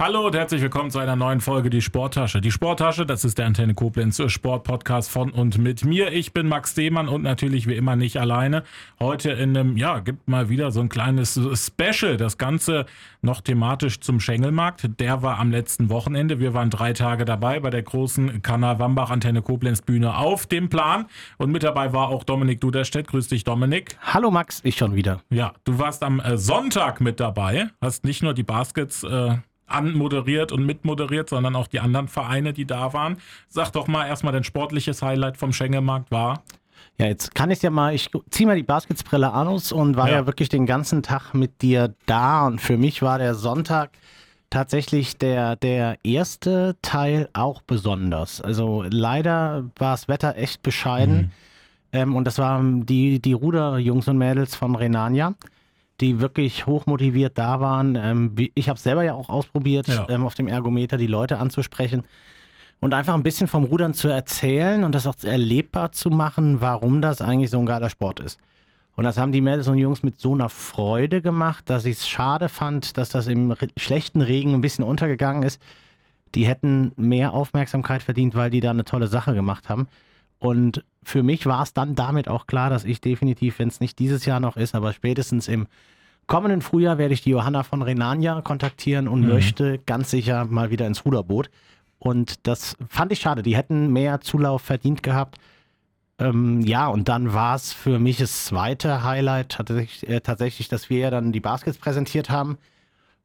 Hallo und herzlich willkommen zu einer neuen Folge Die Sporttasche. Die Sporttasche, das ist der Antenne Koblenz Sportpodcast von und mit mir. Ich bin Max Demann und natürlich wie immer nicht alleine. Heute in einem, ja, gibt mal wieder so ein kleines Special. Das Ganze noch thematisch zum Schengelmarkt. Der war am letzten Wochenende. Wir waren drei Tage dabei bei der großen Kanal Wambach Antenne Koblenz Bühne auf dem Plan. Und mit dabei war auch Dominik Duderstedt. Grüß dich, Dominik. Hallo Max, ich schon wieder. Ja, du warst am äh, Sonntag mit dabei. Hast nicht nur die Baskets äh, anmoderiert und mitmoderiert, sondern auch die anderen Vereine, die da waren. Sag doch mal erstmal dein sportliches Highlight vom Schengelmarkt war. Ja, jetzt kann ich ja mal, ich ziehe mal die Basketsbrille aus und war ja. ja wirklich den ganzen Tag mit dir da. Und für mich war der Sonntag tatsächlich der, der erste Teil auch besonders. Also leider war das Wetter echt bescheiden. Mhm. Ähm, und das waren die, die Ruderjungs und Mädels von Renania die wirklich hochmotiviert da waren. Ähm, ich habe es selber ja auch ausprobiert, ja. Ähm, auf dem Ergometer die Leute anzusprechen und einfach ein bisschen vom Rudern zu erzählen und das auch erlebbar zu machen, warum das eigentlich so ein geiler Sport ist. Und das haben die Mädels und Jungs mit so einer Freude gemacht, dass ich es schade fand, dass das im schlechten Regen ein bisschen untergegangen ist. Die hätten mehr Aufmerksamkeit verdient, weil die da eine tolle Sache gemacht haben. Und für mich war es dann damit auch klar, dass ich definitiv, wenn es nicht dieses Jahr noch ist, aber spätestens im kommenden Frühjahr werde ich die Johanna von Renania kontaktieren und mhm. möchte ganz sicher mal wieder ins Ruderboot. Und das fand ich schade. Die hätten mehr Zulauf verdient gehabt. Ähm, ja, und dann war es für mich das zweite Highlight tatsächlich, äh, tatsächlich, dass wir ja dann die Baskets präsentiert haben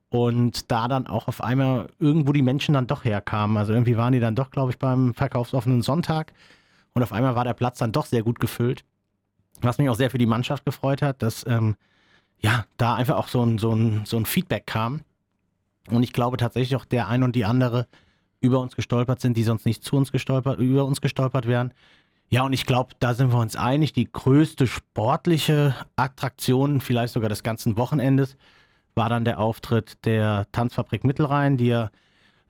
und da dann auch auf einmal irgendwo die Menschen dann doch herkamen. Also irgendwie waren die dann doch, glaube ich, beim verkaufsoffenen Sonntag und auf einmal war der Platz dann doch sehr gut gefüllt. Was mich auch sehr für die Mannschaft gefreut hat, dass ähm, ja, da einfach auch so ein, so, ein, so ein Feedback kam. Und ich glaube tatsächlich auch der ein und die andere über uns gestolpert sind, die sonst nicht zu uns gestolpert, über uns gestolpert wären. Ja, und ich glaube, da sind wir uns einig, die größte sportliche Attraktion, vielleicht sogar des ganzen Wochenendes, war dann der Auftritt der Tanzfabrik Mittelrhein, die ja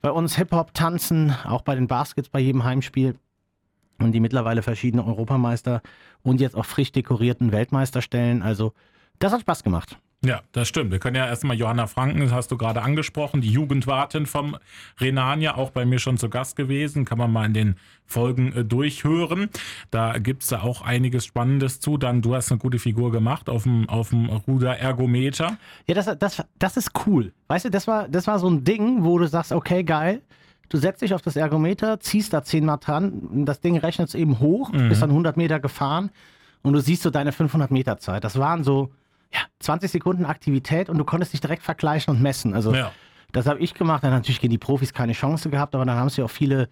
bei uns Hip-Hop tanzen, auch bei den Baskets bei jedem Heimspiel und die mittlerweile verschiedene Europameister und jetzt auch frisch dekorierten Weltmeister stellen. Also das hat Spaß gemacht. Ja, das stimmt. Wir können ja erstmal Johanna Franken, das hast du gerade angesprochen, die Jugendwartin vom Renania, auch bei mir schon zu Gast gewesen. Kann man mal in den Folgen äh, durchhören. Da gibt es da auch einiges Spannendes zu. Dann, du hast eine gute Figur gemacht auf dem, auf dem Ruder-Ergometer. Ja, das, das, das ist cool. Weißt du, das war, das war so ein Ding, wo du sagst, okay, geil. Du setzt dich auf das Ergometer, ziehst da zehnmal dran, das Ding rechnet es eben hoch, mhm. bist dann 100 Meter gefahren und du siehst so deine 500 Meter Zeit. Das waren so ja, 20 Sekunden Aktivität und du konntest dich direkt vergleichen und messen. Also ja. das habe ich gemacht. Dann natürlich gegen die Profis keine Chance gehabt, aber dann haben es ja auch viele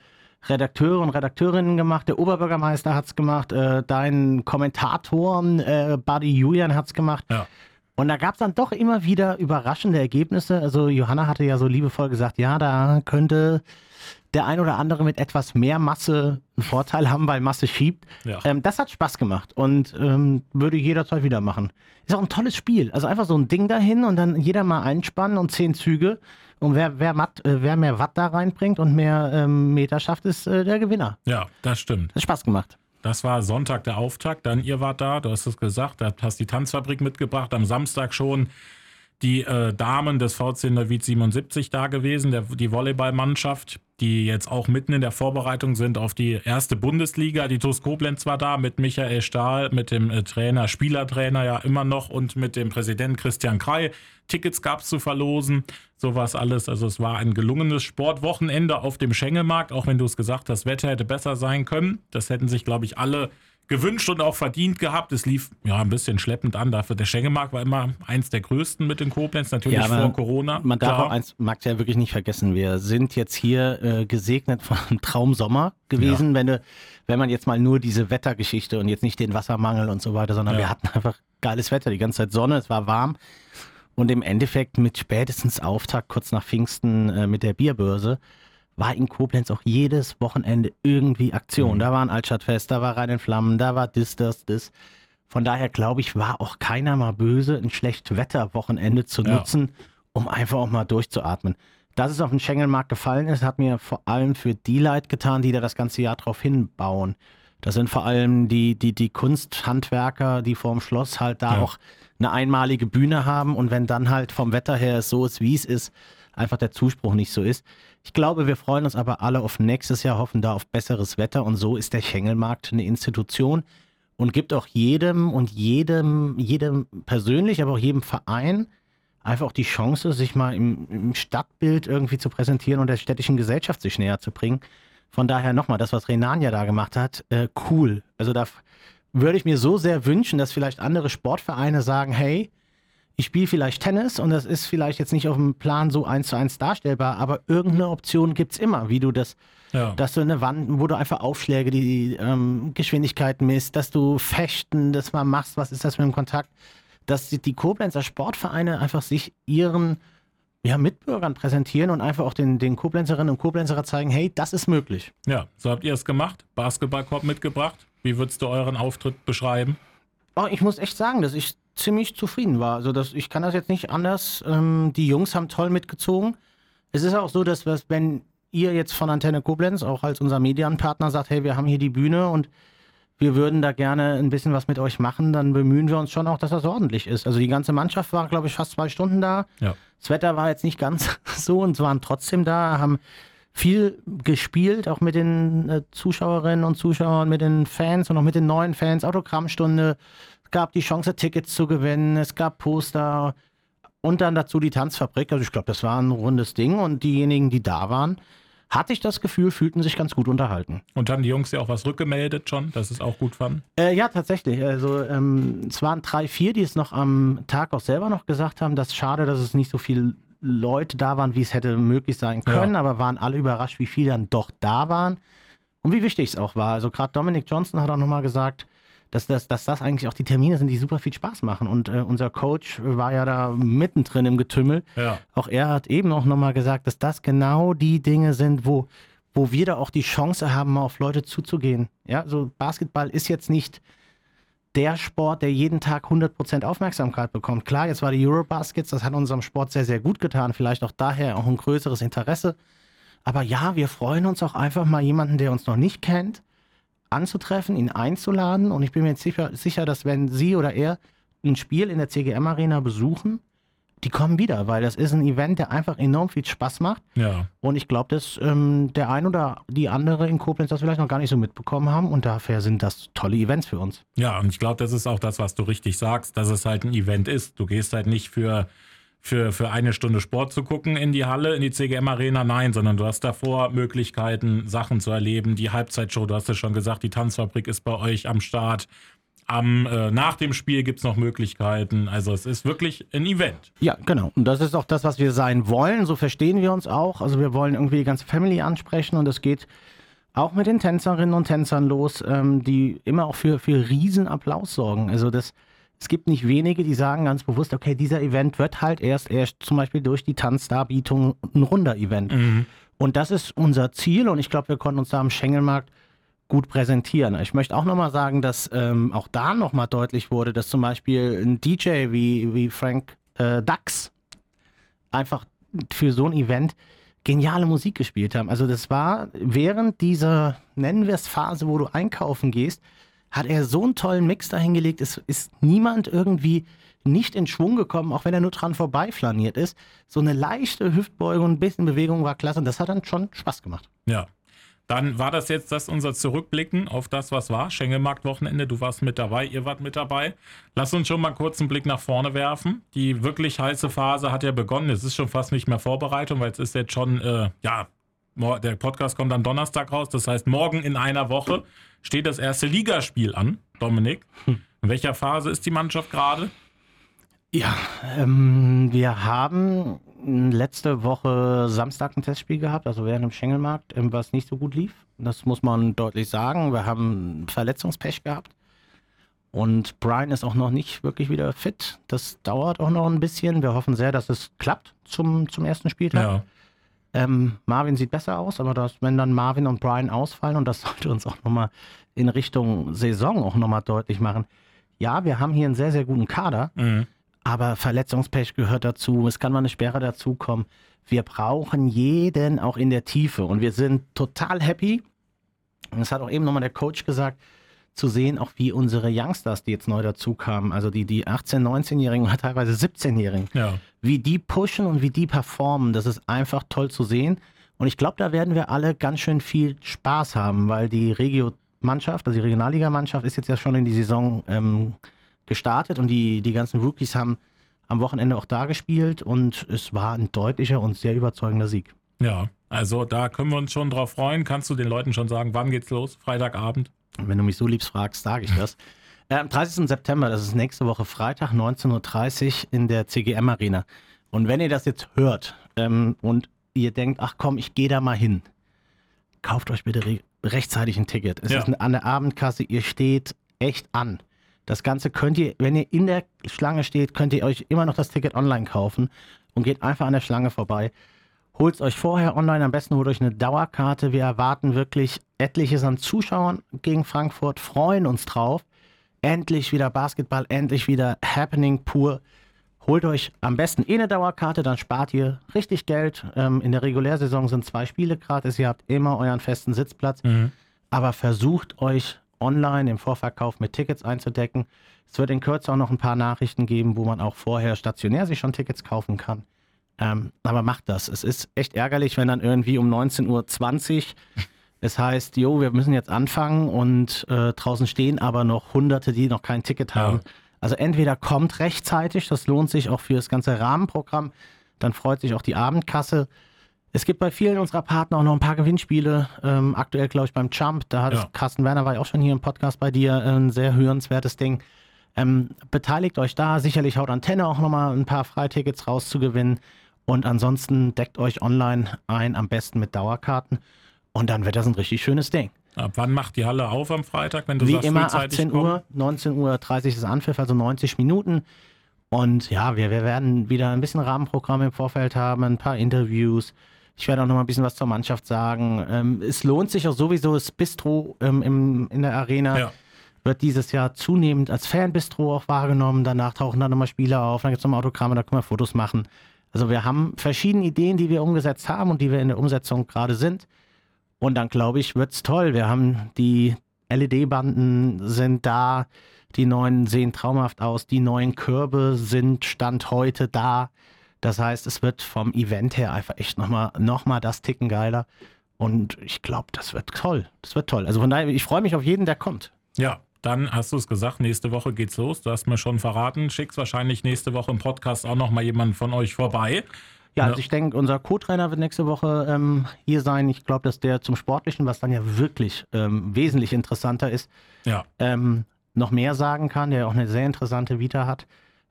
Redakteure und Redakteurinnen gemacht. Der Oberbürgermeister hat es gemacht, äh, dein Kommentator, äh, Buddy Julian hat es gemacht. Ja. Und da gab es dann doch immer wieder überraschende Ergebnisse. Also Johanna hatte ja so liebevoll gesagt, ja, da könnte der ein oder andere mit etwas mehr Masse einen Vorteil haben, weil Masse schiebt. Ja. Ähm, das hat Spaß gemacht und ähm, würde jederzeit wieder machen. Ist auch ein tolles Spiel. Also einfach so ein Ding dahin und dann jeder mal einspannen und zehn Züge. Und wer, wer, Matt, äh, wer mehr Watt da reinbringt und mehr ähm, Meter schafft, ist äh, der Gewinner. Ja, das stimmt. Hat Spaß gemacht. Das war Sonntag der Auftakt. Dann ihr wart da, du hast es gesagt, da hast die Tanzfabrik mitgebracht. Am Samstag schon die äh, Damen des VC Neuwied 77 da gewesen, der, die Volleyballmannschaft, die jetzt auch mitten in der Vorbereitung sind auf die erste Bundesliga. Die TuS Koblenz war da mit Michael Stahl, mit dem äh, Trainer, Spielertrainer ja immer noch und mit dem Präsidenten Christian Krei. Tickets gab es zu verlosen, sowas alles. Also es war ein gelungenes Sportwochenende auf dem Schengelmarkt, auch wenn du es gesagt hast, Wetter hätte besser sein können. Das hätten sich, glaube ich, alle gewünscht und auch verdient gehabt. Es lief ja ein bisschen schleppend an. Dafür der Schengemarkt war immer eins der größten mit den Koblenz, natürlich ja, vor Corona. Man darf klar. auch eins, Max, ja wirklich nicht vergessen. Wir sind jetzt hier äh, gesegnet von einem Traumsommer gewesen, ja. wenn, du, wenn man jetzt mal nur diese Wettergeschichte und jetzt nicht den Wassermangel und so weiter, sondern ja. wir hatten einfach geiles Wetter, die ganze Zeit Sonne, es war warm. Und im Endeffekt mit spätestens Auftakt kurz nach Pfingsten äh, mit der Bierbörse war in Koblenz auch jedes Wochenende irgendwie Aktion. Mhm. Da war ein Altstadtfest, da war Rhein in Flammen, da war das, das, das. Von daher glaube ich, war auch keiner mal böse, ein Schlechtwetter-Wochenende zu ja. nutzen, um einfach auch mal durchzuatmen. Dass es auf den Schengelmarkt gefallen ist, hat mir vor allem für die Leid getan, die da das ganze Jahr drauf hinbauen. Das sind vor allem die, die, die Kunsthandwerker, die vorm Schloss halt da ja. auch eine einmalige Bühne haben und wenn dann halt vom Wetter her so ist, wie es ist, einfach der Zuspruch nicht so ist. Ich glaube, wir freuen uns aber alle auf nächstes Jahr, hoffen da auf besseres Wetter und so ist der Schengelmarkt eine Institution und gibt auch jedem und jedem, jedem persönlich, aber auch jedem Verein einfach auch die Chance, sich mal im, im Stadtbild irgendwie zu präsentieren und der städtischen Gesellschaft sich näher zu bringen. Von daher nochmal, das, was Renania da gemacht hat, äh, cool. Also da würde ich mir so sehr wünschen, dass vielleicht andere Sportvereine sagen, hey, ich spiele vielleicht Tennis und das ist vielleicht jetzt nicht auf dem Plan so eins zu eins darstellbar, aber irgendeine Option gibt es immer, wie du das, ja. dass du eine Wand, wo du einfach Aufschläge, die ähm, Geschwindigkeit misst, dass du Fechten, das mal machst, was ist das mit dem Kontakt, dass die, die Koblenzer Sportvereine einfach sich ihren ja, Mitbürgern präsentieren und einfach auch den, den Koblenzerinnen und Koblenzer zeigen, hey, das ist möglich. Ja, so habt ihr es gemacht, Basketballkorb mitgebracht. Wie würdest du euren Auftritt beschreiben? Oh, ich muss echt sagen, dass ich ziemlich zufrieden war. Also das, ich kann das jetzt nicht anders. Ähm, die Jungs haben toll mitgezogen. Es ist auch so, dass wenn ihr jetzt von Antenne Koblenz auch als unser Medienpartner sagt, hey, wir haben hier die Bühne und wir würden da gerne ein bisschen was mit euch machen, dann bemühen wir uns schon auch, dass das ordentlich ist. Also die ganze Mannschaft war, glaube ich, fast zwei Stunden da. Ja. Das Wetter war jetzt nicht ganz so und waren trotzdem da, haben viel gespielt, auch mit den äh, Zuschauerinnen und Zuschauern, mit den Fans und auch mit den neuen Fans, Autogrammstunde. Es gab die Chance, Tickets zu gewinnen, es gab Poster und dann dazu die Tanzfabrik. Also ich glaube, das war ein rundes Ding und diejenigen, die da waren, hatte ich das Gefühl, fühlten sich ganz gut unterhalten. Und haben die Jungs ja auch was rückgemeldet schon, dass es auch gut fanden? Äh, ja, tatsächlich. Also ähm, es waren drei, vier, die es noch am Tag auch selber noch gesagt haben, dass schade, dass es nicht so viele Leute da waren, wie es hätte möglich sein können, ja. aber waren alle überrascht, wie viele dann doch da waren und wie wichtig es auch war. Also gerade Dominic Johnson hat auch nochmal gesagt, dass das, dass das eigentlich auch die Termine sind, die super viel Spaß machen. Und äh, unser Coach war ja da mittendrin im Getümmel. Ja. Auch er hat eben auch nochmal gesagt, dass das genau die Dinge sind, wo, wo wir da auch die Chance haben, mal auf Leute zuzugehen. Ja, so Basketball ist jetzt nicht der Sport, der jeden Tag 100% Aufmerksamkeit bekommt. Klar, jetzt war die Eurobaskets, das hat unserem Sport sehr, sehr gut getan. Vielleicht auch daher auch ein größeres Interesse. Aber ja, wir freuen uns auch einfach mal jemanden, der uns noch nicht kennt, anzutreffen, ihn einzuladen. Und ich bin mir jetzt sicher, sicher dass wenn Sie oder er ein Spiel in der CGM Arena besuchen, die kommen wieder, weil das ist ein Event, der einfach enorm viel Spaß macht. Ja. Und ich glaube, dass ähm, der ein oder die andere in Koblenz das vielleicht noch gar nicht so mitbekommen haben und dafür sind das tolle Events für uns. Ja, und ich glaube, das ist auch das, was du richtig sagst, dass es halt ein Event ist. Du gehst halt nicht für für, für eine Stunde Sport zu gucken in die Halle, in die CGM Arena, nein, sondern du hast davor Möglichkeiten, Sachen zu erleben. Die Halbzeitshow, du hast es schon gesagt, die Tanzfabrik ist bei euch am Start. Am, äh, nach dem Spiel gibt es noch Möglichkeiten. Also es ist wirklich ein Event. Ja, genau. Und das ist auch das, was wir sein wollen. So verstehen wir uns auch. Also wir wollen irgendwie die ganze Family ansprechen und es geht auch mit den Tänzerinnen und Tänzern los, ähm, die immer auch für, für Riesenapplaus sorgen. Also das, es gibt nicht wenige, die sagen ganz bewusst, okay, dieser Event wird halt erst, erst zum Beispiel durch die Tanzdarbietung ein runder Event. Mhm. Und das ist unser Ziel und ich glaube, wir konnten uns da am Schengelmarkt gut präsentieren. Ich möchte auch nochmal sagen, dass ähm, auch da nochmal deutlich wurde, dass zum Beispiel ein DJ wie, wie Frank äh, Dax einfach für so ein Event geniale Musik gespielt haben. Also das war während dieser, nennen wir es Phase, wo du einkaufen gehst, hat er so einen tollen Mix dahingelegt. Es ist niemand irgendwie nicht in Schwung gekommen, auch wenn er nur dran vorbeiflaniert ist. So eine leichte Hüftbeugung, ein bisschen Bewegung war klasse und das hat dann schon Spaß gemacht. Ja. Dann war das jetzt das unser Zurückblicken auf das, was war. Schengelmarkt-Wochenende, du warst mit dabei, ihr wart mit dabei. Lass uns schon mal kurz einen Blick nach vorne werfen. Die wirklich heiße Phase hat ja begonnen. Es ist schon fast nicht mehr Vorbereitung, weil es ist jetzt schon, äh, ja, der Podcast kommt am Donnerstag raus. Das heißt, morgen in einer Woche steht das erste Ligaspiel an, Dominik. Hm. In welcher Phase ist die Mannschaft gerade? Ja, ähm, wir haben letzte Woche Samstag ein Testspiel gehabt, also während dem Schengelmarkt, ähm, was nicht so gut lief. Das muss man deutlich sagen. Wir haben Verletzungspech gehabt. Und Brian ist auch noch nicht wirklich wieder fit. Das dauert auch noch ein bisschen. Wir hoffen sehr, dass es klappt zum, zum ersten Spieltag. Ja. Ähm, Marvin sieht besser aus, aber das, wenn dann Marvin und Brian ausfallen, und das sollte uns auch nochmal in Richtung Saison auch nochmal deutlich machen. Ja, wir haben hier einen sehr, sehr guten Kader, mhm. aber Verletzungspech gehört dazu. Es kann mal eine Sperre dazukommen. Wir brauchen jeden auch in der Tiefe und wir sind total happy. Und das hat auch eben nochmal der Coach gesagt, zu sehen, auch wie unsere Youngsters, die jetzt neu dazukamen, also die, die 18-, 19-Jährigen oder teilweise 17-Jährigen, Ja. wie die pushen und wie die performen, das ist einfach toll zu sehen. Und ich glaube, da werden wir alle ganz schön viel Spaß haben, weil die Regio-Mannschaft, also die Regionalliga-Mannschaft, ist jetzt ja schon in die Saison ähm, gestartet und die, die ganzen Rookies haben am Wochenende auch da gespielt und es war ein deutlicher und sehr überzeugender Sieg. Ja, also da können wir uns schon drauf freuen. Kannst du den Leuten schon sagen, wann geht's los? Freitagabend? Und wenn du mich so liebst fragst, sage ich das. Äh, am 30. September, das ist nächste Woche Freitag, 19.30 Uhr in der CGM Arena. Und wenn ihr das jetzt hört ähm, und ihr denkt, ach komm, ich gehe da mal hin, kauft euch bitte re rechtzeitig ein Ticket. Es Ja. ist an der Abendkasse, ihr steht echt an. Das Ganze könnt ihr, wenn ihr in der Schlange steht, könnt ihr euch immer noch das Ticket online kaufen und geht einfach an der Schlange vorbei. Holt es euch vorher online, am besten holt euch eine Dauerkarte. Wir erwarten wirklich etliches an Zuschauern gegen Frankfurt, freuen uns drauf. Endlich wieder Basketball, endlich wieder Happening pur. Holt euch am besten eh eine Dauerkarte, dann spart ihr richtig Geld. Ähm, in der Regulärsaison sind zwei Spiele gratis, ihr habt immer euren festen Sitzplatz. Aber versucht euch online im Vorverkauf mit Tickets einzudecken. Es wird in Kürze auch noch ein paar Nachrichten geben, wo man auch vorher stationär sich schon Tickets kaufen kann. Ähm, aber macht das. Es ist echt ärgerlich, wenn dann irgendwie um 19.20 Uhr es heißt, jo, wir müssen jetzt anfangen und äh, draußen stehen aber noch Hunderte, die noch kein Ticket haben. Also entweder kommt rechtzeitig, das lohnt sich auch für das ganze Rahmenprogramm, dann freut sich auch die Abendkasse. Es gibt bei vielen unserer Partner auch noch ein paar Gewinnspiele. Ähm, aktuell, glaube ich, beim Jump. Da hat Ja. Carsten Werner war ja auch schon hier im Podcast bei dir. Ein sehr hörenswertes Ding. Ähm, beteiligt euch da. Sicherlich haut Antenne auch nochmal ein paar Freitickets rauszugewinnen. Und ansonsten deckt euch online ein, am besten mit Dauerkarten. Und dann wird das ein richtig schönes Ding. Ab wann macht die Halle auf am Freitag, wenn du Wie sagst, immer frühzeitig 18 kommen? Uhr, 19 Uhr 30 ist Anpfiff, also 90 Minuten. Und ja, wir, wir werden wieder ein bisschen Rahmenprogramm im Vorfeld haben, ein paar Interviews. Ich werde auch noch mal ein bisschen was zur Mannschaft sagen. Ähm, es lohnt sich auch sowieso, das Bistro ähm, im, in der Arena Ja. wird dieses Jahr zunehmend als Fanbistro auch wahrgenommen. Danach tauchen dann nochmal Spieler auf, dann gibt es nochmal Autogramme, da können wir Fotos machen. Also wir haben verschiedene Ideen, die wir umgesetzt haben und die wir in der Umsetzung gerade sind. Und dann glaube ich, wird's toll. Wir haben die LED-Banden sind da, die neuen sehen traumhaft aus, die neuen Körbe sind Stand heute da. Das heißt, es wird vom Event her einfach echt nochmal noch mal das Ticken geiler. Und ich glaube, das wird toll. Das wird toll. Also von daher, ich freue mich auf jeden, der kommt. Ja, dann hast du es gesagt, nächste Woche geht's los. Du hast mir schon verraten. Schickst wahrscheinlich nächste Woche im Podcast auch nochmal jemanden von euch vorbei. Ja, also ich denke, unser Co-Trainer wird nächste Woche ähm, hier sein. Ich glaube, dass der zum Sportlichen, was dann ja wirklich ähm, wesentlich interessanter ist, Ja, ähm, noch mehr sagen kann, der auch eine sehr interessante Vita hat.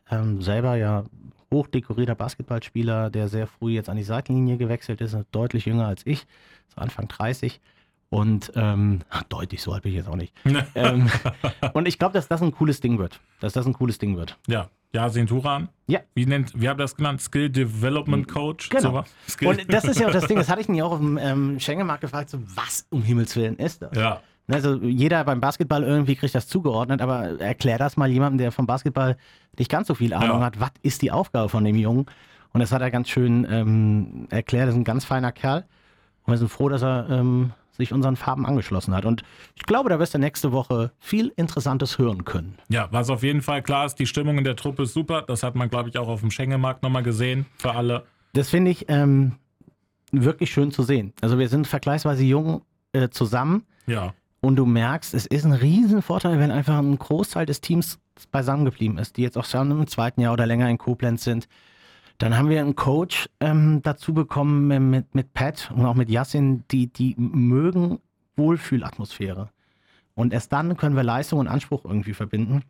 Ähm, selber ja hochdekorierter Basketballspieler, der sehr früh jetzt an die Seitenlinie gewechselt ist, deutlich jünger als ich, so Anfang 30. Und ähm, deutlich, so alt bin ich jetzt auch nicht. ähm, und ich glaube, dass das ein cooles Ding wird. Dass das ein cooles Ding wird. ja. Yasin Turan. Ja. Wie nennt, wie habt ihr das genannt? Skill Development Coach? Genau. So Und das ist ja auch das Ding, das hatte ich ja auch auf dem ähm, Schengenmarkt gefragt, so was um Himmels Willen ist das? ja. Also jeder beim Basketball irgendwie kriegt das zugeordnet, aber erklär das mal jemandem, der vom Basketball nicht ganz so viel Ahnung Ja. hat. Was ist die Aufgabe von dem Jungen? Und das hat er ganz schön ähm, erklärt. Das ist ein ganz feiner Kerl. Und wir sind froh, dass er ähm, sich unseren Farben angeschlossen hat. Und ich glaube, da wirst du nächste Woche viel Interessantes hören können. Ja, was auf jeden Fall klar ist, die Stimmung in der Truppe ist super. Das hat man, glaube ich, auch auf dem Schengemarkt nochmal gesehen. Für alle. Das finde ich ähm, wirklich schön zu sehen. Also wir sind vergleichsweise jung äh, zusammen. Ja. Und du merkst, es ist ein Riesenvorteil, wenn einfach ein Großteil des Teams beisammen geblieben ist, die jetzt auch schon im zweiten Jahr oder länger in Koblenz sind. Dann haben wir einen Coach ähm, dazu bekommen mit- mit, Pat und auch mit Yassin, die, die mögen Wohlfühlatmosphäre. Und erst dann können wir Leistung und Anspruch irgendwie verbinden.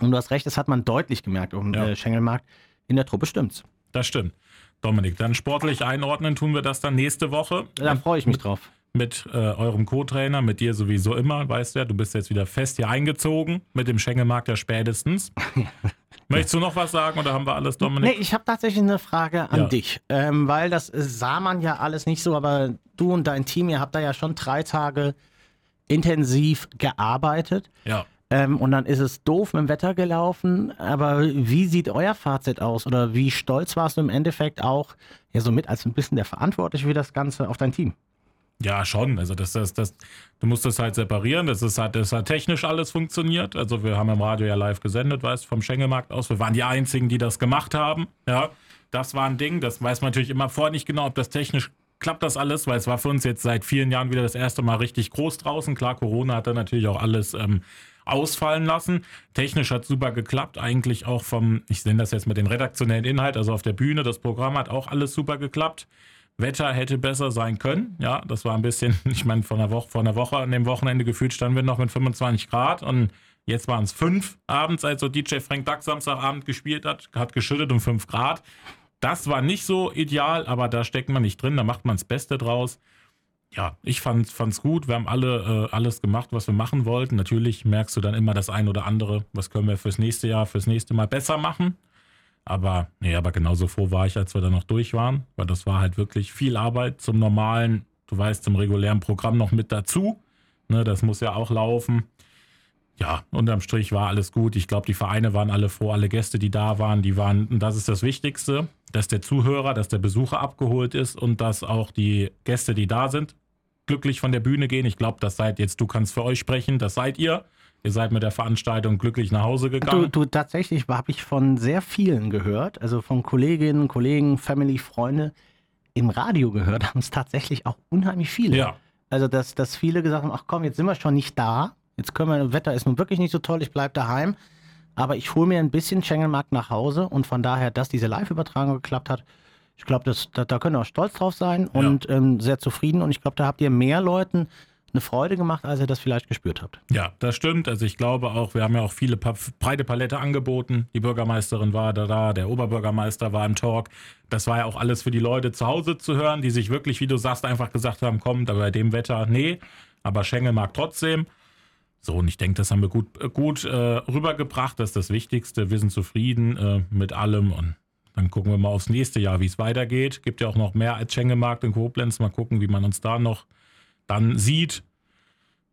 Und du hast recht, das hat man deutlich gemerkt auf dem Ja. äh, Schengelmarkt. In der Truppe stimmt's. Das stimmt. Dominik, dann sportlich einordnen tun wir das dann nächste Woche. Da freue ich mich drauf. mit äh, eurem Co-Trainer, mit dir sowieso immer, weißt du ja, du bist jetzt wieder fest hier eingezogen, mit dem Schengemarkt ja spätestens. Möchtest du noch was sagen oder haben wir alles, Dominik? Nee, ich habe tatsächlich eine Frage an Ja. dich, ähm, weil das äh, sah man ja alles nicht so, aber du und dein Team, ihr habt da ja schon drei Tage intensiv gearbeitet. Ja. Ähm, und dann ist es doof mit dem Wetter gelaufen. Aber wie sieht euer Fazit aus? Oder wie stolz warst du im Endeffekt auch, ja, so mit als ein bisschen der Verantwortliche für das Ganze auf dein Team? Ja, schon. Also das, das, das, du musst das halt separieren. Das ist halt, das hat technisch alles funktioniert. Also wir haben im Radio ja live gesendet, weißt vom Schengelmarkt aus. Wir waren die einzigen, die das gemacht haben. Ja, das war ein Ding. Das weiß man natürlich immer vorher nicht genau, ob das technisch klappt das alles, weil es war für uns jetzt seit vielen Jahren wieder das erste Mal richtig groß draußen. Klar, Corona hat da natürlich auch alles ähm, ausfallen lassen. Technisch hat super geklappt, eigentlich auch vom, ich nenne das jetzt mit dem redaktionellen Inhalt, also auf der Bühne, das Programm hat auch alles super geklappt. Wetter hätte besser sein können. Ja, das war ein bisschen, ich meine, von der Woche, von der Woche an dem Wochenende gefühlt standen wir noch mit 25 Grad und jetzt waren es fünf abends, als so DJ Frank Duck Samstagabend gespielt hat, hat geschüttet um fünf Grad. Das war nicht so ideal, aber da steckt man nicht drin, da macht man das Beste draus. Ja, ich fand es gut. Wir haben alle äh, alles gemacht, was wir machen wollten. Natürlich merkst du dann immer das ein oder andere, was können wir fürs nächste Jahr, fürs nächste Mal besser machen. Aber, nee, aber genauso froh war ich, als wir da noch durch waren, weil das war halt wirklich viel Arbeit zum normalen, du weißt, zum regulären Programm noch mit dazu. Ne, das muss ja auch laufen. Ja, unterm Strich war alles gut. Ich glaube, die Vereine waren alle froh, alle Gäste, die da waren, die waren, und das ist das Wichtigste, dass der Zuhörer, dass der Besucher abgeholt ist und dass auch die Gäste, die da sind, glücklich von der Bühne gehen. Ich glaube, das seid jetzt, du kannst für euch sprechen, das seid ihr. Ihr seid mit der Veranstaltung glücklich nach Hause gegangen. Du, du tatsächlich habe ich von sehr vielen gehört, also von Kolleginnen, Kollegen, Family, Freunde im Radio gehört, haben es tatsächlich auch unheimlich viele. Ja. Also dass, dass viele gesagt haben, ach komm, jetzt sind wir schon nicht da. Jetzt können wir, das Wetter ist nun wirklich nicht so toll, ich bleibe daheim. Aber ich hole mir ein bisschen Schengelmarkt nach Hause und von daher, dass diese Live-Übertragung geklappt hat, ich glaube, da, da können wir auch stolz drauf sein und ja. ähm, sehr zufrieden. Und ich glaube, da habt ihr mehr Leuten eine Freude gemacht, als ihr das vielleicht gespürt habt. Ja, das stimmt. Also ich glaube auch, wir haben ja auch viele breite Palette angeboten. Die Bürgermeisterin war da, da, der Oberbürgermeister war im Talk. Das war ja auch alles für die Leute zu Hause zu hören, die sich wirklich, wie du sagst, einfach gesagt haben, komm, bei dem Wetter, nee, aber Schengel mag trotzdem. So, und ich denke, das haben wir gut, gut äh, rübergebracht. Das ist das Wichtigste. Wir sind zufrieden äh, mit allem und dann gucken wir mal aufs nächste Jahr, wie es weitergeht. Gibt ja auch noch mehr als Schengemarkt in Koblenz. Mal gucken, wie man uns da noch dann sieht.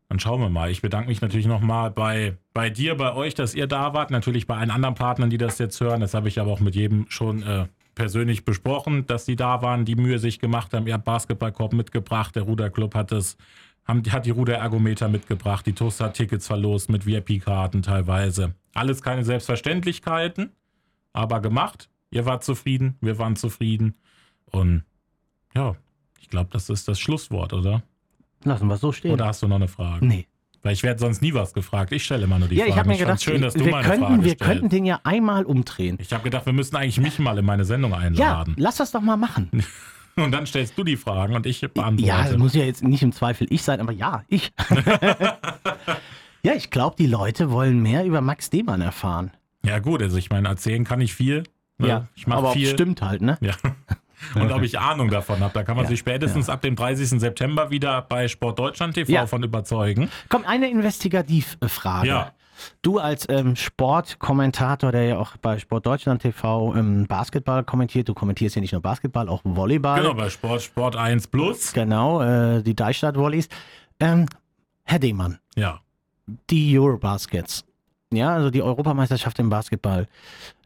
Dann schauen wir mal. Ich bedanke mich natürlich nochmal bei, bei dir, bei euch, dass ihr da wart. Natürlich bei allen anderen Partnern, die das jetzt hören. Das habe ich aber auch mit jedem schon äh, persönlich besprochen, dass die da waren, die Mühe sich gemacht haben. Ihr habt Basketballkorb mitgebracht. Der Ruderclub hat es, haben, hat die Ruderergometer mitgebracht. Die Toaster Tickets verlost mit VIP-Karten teilweise. Alles keine Selbstverständlichkeiten, aber gemacht. Ihr wart zufrieden, wir waren zufrieden. Und ja, ich glaube, das ist das Schlusswort, oder? Lassen wir so stehen. Oder hast du noch eine Frage? Nee. Weil ich werde sonst nie was gefragt. Ich stelle immer nur die ja, Fragen. Ja, ich habe mir gedacht, schön, dass du wir, meine könnten, Frage wir stellst. könnten den ja einmal umdrehen. Ich habe gedacht, wir müssten eigentlich mich mal in meine Sendung einladen. Ja, lass das doch mal machen. Und dann stellst du die Fragen und ich beantworte. Ja, das muss ja jetzt nicht im Zweifel ich sein, aber ja, ich. ja, ich glaube, die Leute wollen mehr über Max Demann erfahren. Ja, gut, also ich meine, erzählen kann ich viel. Ne? Ja, ich mache aber viel. stimmt halt, ne? Ja. Und ob ich Ahnung davon habe, da kann man Ja, sich spätestens ab dem 30. September wieder bei Sport Deutschland TV Ja. von überzeugen. Komm, eine Investigativfrage. Ja. Du als ähm, Sportkommentator, der ja auch bei Sport Deutschland TV ähm, Basketball kommentiert, du kommentierst ja nicht nur Basketball, auch Volleyball. Genau, bei Sport, Sport 1 Plus. Genau, äh, die Deichstadt-Volleys. Ähm, Herr Demann, Ja. die Eurobaskets, ja, also die Europameisterschaft im Basketball.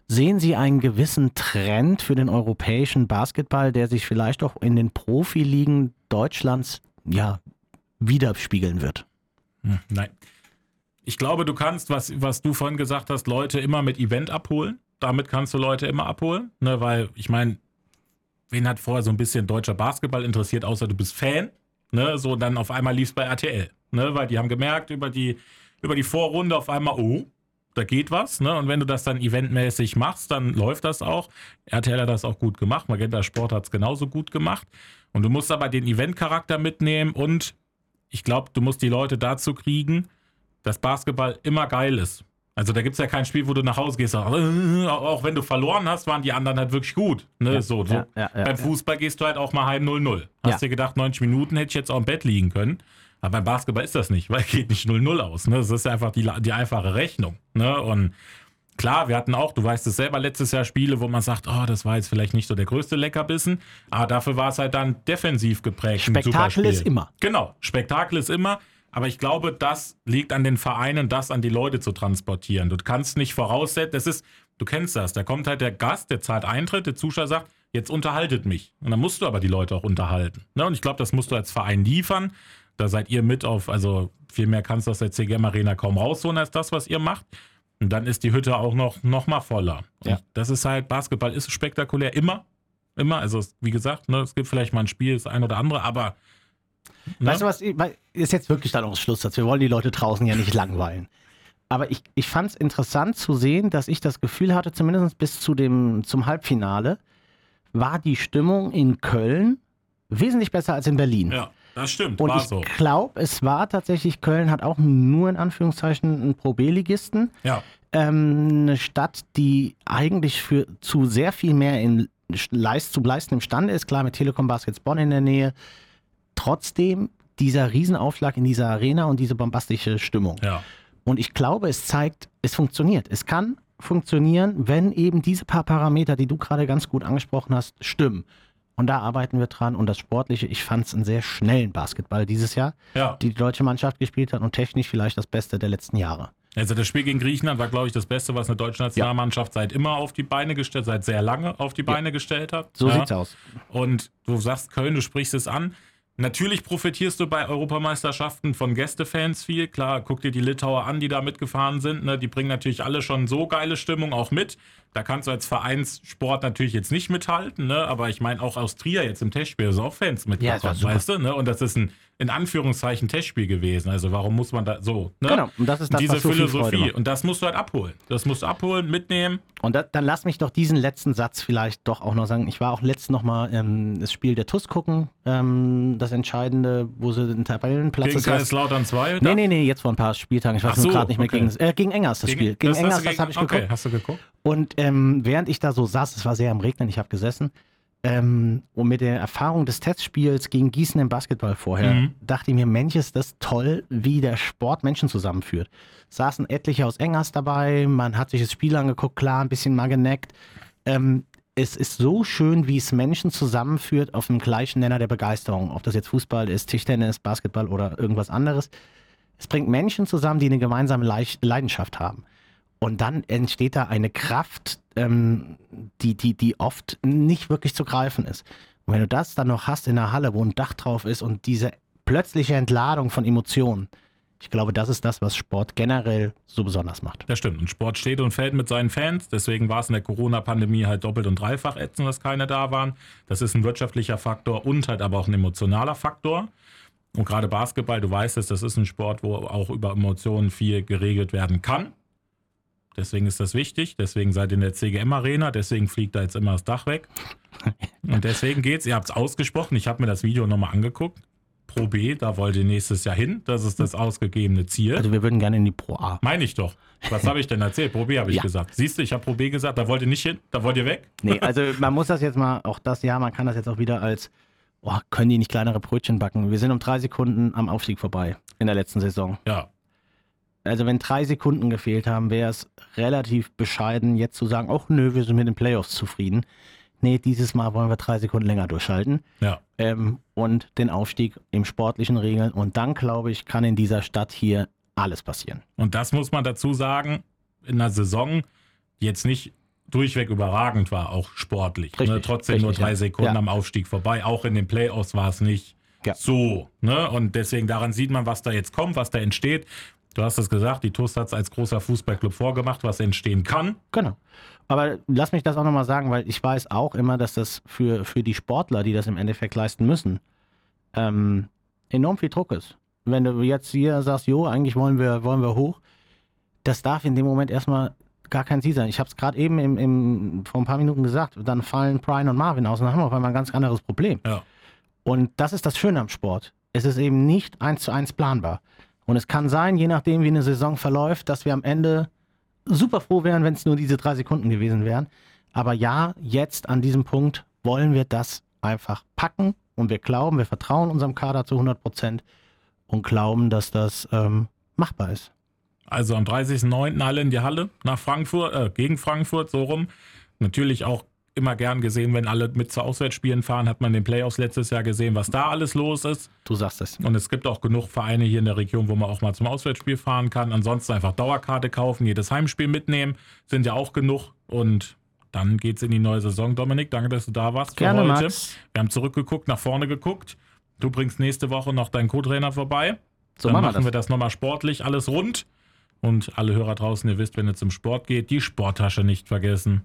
Sehen Sie einen gewissen Trend für den europäischen Basketball, der sich vielleicht auch in den Profiligen Deutschlands ja, widerspiegeln wird? Hm, Nein. Ich glaube, du kannst, was, was du vorhin gesagt hast, Leute immer mit Event abholen. Damit kannst du Leute immer abholen. Ne, weil, ich meine, wen hat vorher so ein bisschen deutscher Basketball interessiert, außer du bist Fan? Ne, so dann auf einmal lief es bei RTL. Ne, weil die haben gemerkt über die, über die Vorrunde auf einmal, oh, da geht was. Ne? Und wenn du das dann eventmäßig machst, dann läuft das auch. RTL hat das auch gut gemacht. Magenta Sport hat es genauso gut gemacht. Und du musst aber den Eventcharakter mitnehmen und ich glaube, du musst die Leute dazu kriegen, dass Basketball immer geil ist. Also da gibt es ja kein Spiel, wo du nach Hause gehst, und, äh, auch wenn du verloren hast, waren die anderen halt wirklich gut. Ne? Ja, so, so. ja, ja, Beim. Fußball gehst du halt auch mal heim 0-0. Hast Ja. dir gedacht, 90 Minuten hätte ich jetzt auch im Bett liegen können. Aber beim Basketball ist das nicht, weil geht nicht 0-0 aus. Ne? Das ist einfach die, die einfache Rechnung. Ne? Und klar, wir hatten auch, du weißt es selber, letztes Jahr Spiele, wo man sagt, oh, das war jetzt vielleicht nicht so der größte Leckerbissen, aber dafür war es halt dann defensiv geprägt. Spektakel ist immer. Genau, Spektakel ist immer. Aber ich glaube, das liegt an den Vereinen, das an die Leute zu transportieren. Du kannst nicht voraussetzen, das ist, du kennst das, da kommt halt der Gast, der zahlt Eintritt, der Zuschauer sagt, jetzt unterhaltet mich. Und dann musst du aber die Leute auch unterhalten. Ne? Und ich glaube, das musst du als Verein liefern. Da seid ihr mit auf, also viel mehr kannst du aus der CGM Arena kaum rausholen als das, was ihr macht. Und dann ist die Hütte auch noch, noch mal voller. Ja. Das ist halt, Basketball ist spektakulär, immer. Immer. Also, wie gesagt, ne, es gibt vielleicht mal ein Spiel, das ein oder andere, aber. Ne? Weißt du was, ist jetzt wirklich dann auch Schlusssatz. Wir wollen die Leute draußen ja nicht langweilen. Aber ich, ich fand es interessant zu sehen, dass ich das Gefühl hatte, zumindest bis zu dem, zum Halbfinale, war die Stimmung in Köln wesentlich besser als in Berlin. Ja. Das stimmt, und ich so. glaube, es war tatsächlich, Köln hat auch nur in Anführungszeichen einen Pro B-Ligisten. Ja. Ähm, eine Stadt, die eigentlich für zu sehr viel mehr in Leist, zu leisten imstande ist. Klar, mit Telekom Baskets Bonn in der Nähe. Trotzdem dieser Riesenaufschlag in dieser Arena und diese bombastische Stimmung. Ja. Und ich glaube, es zeigt, es funktioniert. Es kann funktionieren, wenn eben diese paar Parameter, die du gerade ganz gut angesprochen hast, stimmen. Und da arbeiten wir dran. Und das Sportliche, ich fand es einen sehr schnellen Basketball dieses Jahr, ja. die die deutsche Mannschaft gespielt hat und technisch vielleicht das Beste der letzten Jahre. Also das Spiel gegen Griechenland war, glaube ich, das Beste, was eine deutsche Nationalmannschaft ja. seit immer auf die Beine gestellt, seit sehr lange auf die Beine ja. gestellt hat. So ja. sieht's aus. Und du sagst Köln, du sprichst es an. Natürlich profitierst du bei Europameisterschaften von Gästefans viel. Klar, guck dir die Litauer an, die da mitgefahren sind. Ne? Die bringen natürlich alle schon so geile Stimmung auch mit. Da kannst du als Vereinssport natürlich jetzt nicht mithalten, ne? aber ich meine auch aus Trier jetzt im Testspiel sind auch Fans mitgekommen, ja, weißt du? Ne? Und das ist ein in Anführungszeichen Testspiel gewesen. Also warum muss man da so? Ne? Genau, und das ist das, Diese so Philosophie. Und das musst du halt abholen. Das musst du abholen, mitnehmen. Und da, dann lass mich doch diesen letzten Satz vielleicht doch auch noch sagen. Ich war auch letztens nochmal ähm, das Spiel der TUS gucken, ähm, das Entscheidende, wo sie den Tabellenplatz Gegen Kaiserslautern 2? Nee, nee, nee, jetzt vor ein paar Spieltagen. Ich weiß so, gerade nicht mehr. Okay. Gegen, äh, gegen Engers das gegen, Spiel. Gegen das Engers, das habe ich geguckt. Okay, hast du geguckt? Und ähm, während ich da so saß, es war sehr am Regnen, ich habe gesessen, ähm, und mit der Erfahrung des Testspiels gegen Gießen im Basketball vorher, mhm. dachte ich mir, Mensch, ist das toll, wie der Sport Menschen zusammenführt. Saßen etliche aus Engers dabei, man hat sich das Spiel angeguckt, klar, ein bisschen mal geneckt. Ähm, es ist so schön, wie es Menschen zusammenführt auf dem gleichen Nenner der Begeisterung. Ob das jetzt Fußball ist, Tischtennis, Basketball oder irgendwas anderes. Es bringt Menschen zusammen, die eine gemeinsame Leidenschaft haben. Und dann entsteht da eine Kraft, ähm, die, die, die oft nicht wirklich zu greifen ist. Und wenn du das dann noch hast in der Halle, wo ein Dach drauf ist und diese plötzliche Entladung von Emotionen, ich glaube, das ist das, was Sport generell so besonders macht. Das stimmt. Und Sport steht und fällt mit seinen Fans. Deswegen war es in der Corona-Pandemie halt doppelt und dreifach ätzend, dass keine da waren. Das ist ein wirtschaftlicher Faktor und halt aber auch ein emotionaler Faktor. Und gerade Basketball, du weißt es, das ist ein Sport, wo auch über Emotionen viel geregelt werden kann. Deswegen ist das wichtig. Deswegen seid ihr in der CGM-Arena. Deswegen fliegt da jetzt immer das Dach weg. Und deswegen geht's. Ihr habt es ausgesprochen. Ich habe mir das Video nochmal angeguckt. Pro B, da wollt ihr nächstes Jahr hin. Das ist das ausgegebene Ziel. Also wir würden gerne in die Pro A. Meine ich doch. Was habe ich denn erzählt? Pro B habe ich ja. gesagt. Siehst du, ich habe Pro B gesagt, da wollt ihr nicht hin, da wollt ihr weg. Nee, also man muss das jetzt mal, auch das ja, man kann das jetzt auch wieder als, oh, können die nicht kleinere Brötchen backen? Wir sind um drei Sekunden am Aufstieg vorbei in der letzten Saison. Ja, also wenn drei Sekunden gefehlt haben, wäre es relativ bescheiden, jetzt zu sagen, ach nö, wir sind mit den Playoffs zufrieden. Nee, dieses Mal wollen wir drei Sekunden länger durchhalten. Ja. Ähm, und den Aufstieg im sportlichen regeln. Und dann, glaube ich, kann in dieser Stadt hier alles passieren. Und das muss man dazu sagen, in einer Saison, die jetzt nicht durchweg überragend war, auch sportlich. Ne? Richtig, ne? Trotzdem richtig, nur drei ja. Sekunden ja. am Aufstieg vorbei. Auch in den Playoffs war es nicht ja. so. Ne? Und deswegen daran sieht man, was da jetzt kommt, was da entsteht. Du hast es gesagt, die TUS hat es als großer Fußballclub vorgemacht, was entstehen kann. Genau. Aber lass mich das auch nochmal sagen, weil ich weiß auch immer, dass das für, für die Sportler, die das im Endeffekt leisten müssen, ähm, enorm viel Druck ist. Wenn du jetzt hier sagst, jo, eigentlich wollen wir, wollen wir hoch, das darf in dem Moment erstmal gar kein Ziel sein. Ich habe es gerade eben im, im, vor ein paar Minuten gesagt, dann fallen Brian und Marvin aus und dann haben wir auf einmal ein ganz anderes Problem. Ja. Und das ist das Schöne am Sport. Es ist eben nicht eins zu eins planbar. Und es kann sein, je nachdem, wie eine Saison verläuft, dass wir am Ende super froh wären, wenn es nur diese drei Sekunden gewesen wären. Aber ja, jetzt an diesem Punkt wollen wir das einfach packen und wir glauben, wir vertrauen unserem Kader zu 100 Prozent und glauben, dass das ähm, machbar ist. Also am 30.09. alle in die Halle nach Frankfurt, äh, gegen Frankfurt, so rum. Natürlich auch immer gern gesehen, wenn alle mit zu Auswärtsspielen fahren, hat man in den Playoffs letztes Jahr gesehen, was da alles los ist. Du sagst es. Und es gibt auch genug Vereine hier in der Region, wo man auch mal zum Auswärtsspiel fahren kann. Ansonsten einfach Dauerkarte kaufen, jedes Heimspiel mitnehmen, sind ja auch genug. Und dann geht's in die neue Saison. Dominik, danke, dass du da warst für Gerne, heute. Max. Wir haben zurückgeguckt, nach vorne geguckt. Du bringst nächste Woche noch deinen Co-Trainer vorbei. So dann machen wir machen das. wir das nochmal sportlich, alles rund. Und alle Hörer draußen, ihr wisst, wenn ihr zum Sport geht, die Sporttasche nicht vergessen.